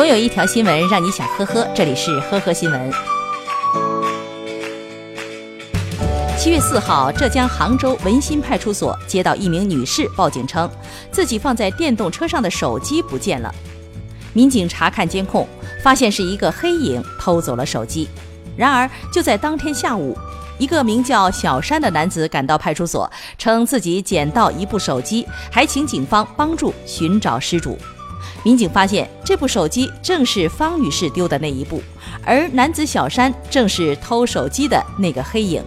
总有一条新闻让你想呵呵，这里是呵呵新闻。七月四号，浙江杭州文心派出所接到一名女士报警称，自己放在电动车上的手机不见了。民警查看监控，发现是一个黑影偷走了手机。然而，就在当天下午，一个名叫小山的男子赶到派出所，称自己捡到一部手机，还请警方帮助寻找失主。民警发现，这部手机正是方女士丢的那一部，而男子小山正是偷手机的那个黑影。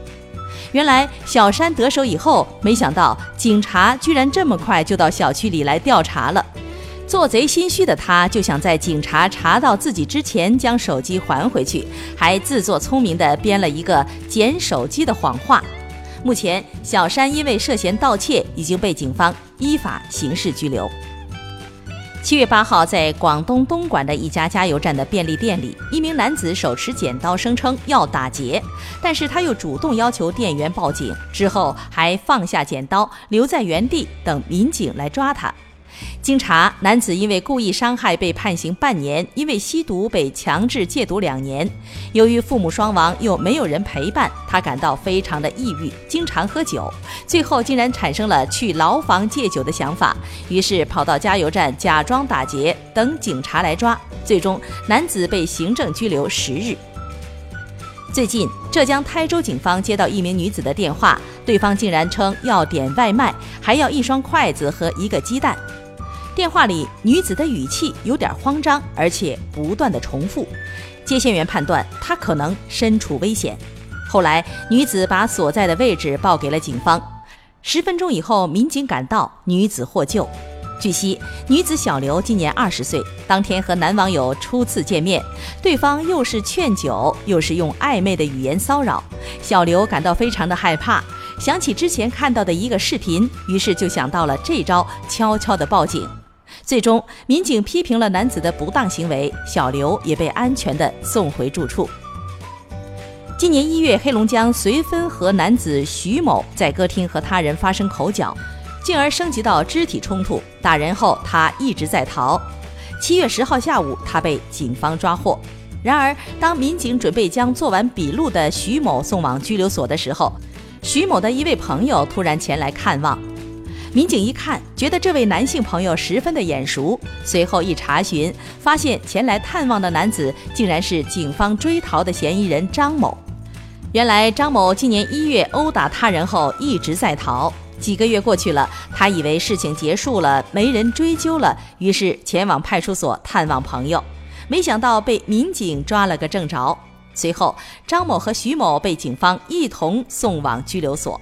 原来，小山得手以后，没想到警察居然这么快就到小区里来调查了。做贼心虚的他，就想在警察查到自己之前将手机还回去，还自作聪明地编了一个捡手机的谎话。目前，小山因为涉嫌盗窃，已经被警方依法刑事拘留。七月八号，在广东东莞的一家加油站的便利店里，一名男子手持剪刀，声称要打劫，但是他又主动要求店员报警，之后还放下剪刀，留在原地等民警来抓他。经查，男子因为故意伤害被判刑半年，因为吸毒被强制戒毒两年。由于父母双亡，又没有人陪伴，他感到非常的抑郁，经常喝酒。最后竟然产生了去牢房戒酒的想法，于是跑到加油站假装打劫，等警察来抓。最终，男子被行政拘留十日。最近，浙江台州警方接到一名女子的电话，对方竟然称要点外卖，还要一双筷子和一个鸡蛋。电话里女子的语气有点慌张，而且不断的重复。接线员判断她可能身处危险。后来，女子把所在的位置报给了警方。十分钟以后，民警赶到，女子获救。据悉，女子小刘今年二十岁，当天和男网友初次见面，对方又是劝酒，又是用暧昧的语言骚扰，小刘感到非常的害怕。想起之前看到的一个视频，于是就想到了这招，悄悄的报警。最终，民警批评了男子的不当行为，小刘也被安全的送回住处。今年一月，黑龙江绥芬河男子徐某在歌厅和他人发生口角，进而升级到肢体冲突。打人后，他一直在逃。七月十号下午，他被警方抓获。然而，当民警准备将做完笔录的徐某送往拘留所的时候，徐某的一位朋友突然前来看望。民警一看，觉得这位男性朋友十分的眼熟，随后一查询，发现前来探望的男子竟然是警方追逃的嫌疑人张某。原来张某今年一月殴打他人后一直在逃，几个月过去了，他以为事情结束了，没人追究了，于是前往派出所探望朋友，没想到被民警抓了个正着。随后，张某和徐某被警方一同送往拘留所。